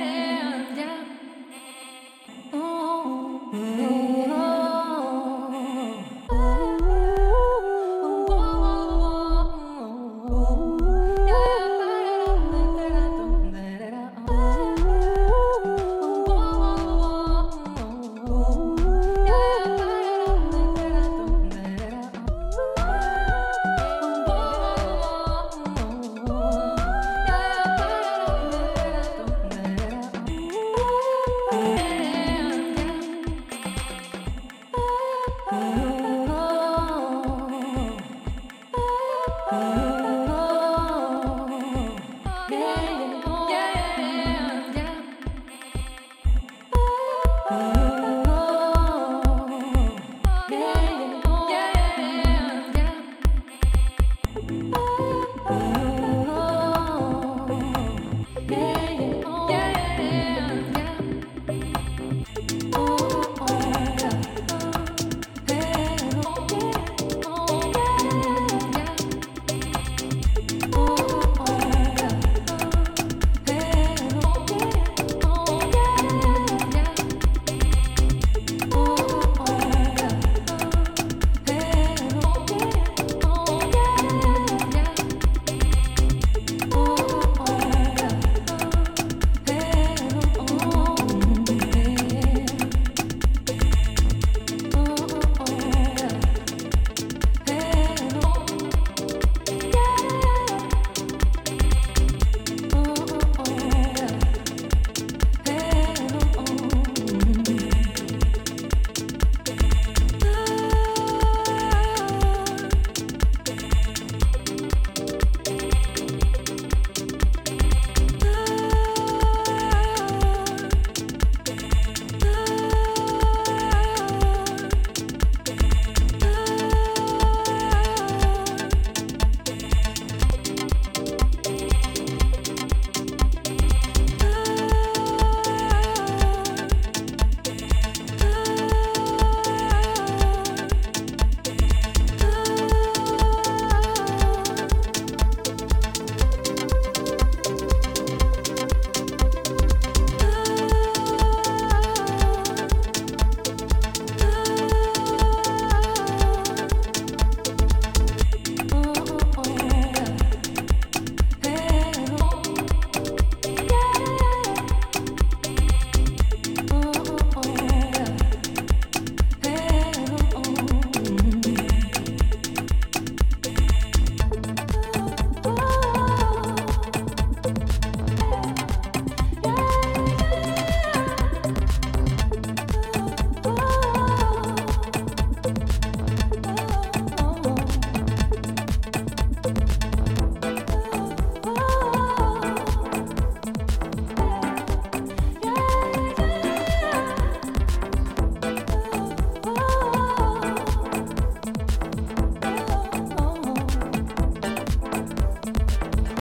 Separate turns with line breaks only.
yeah.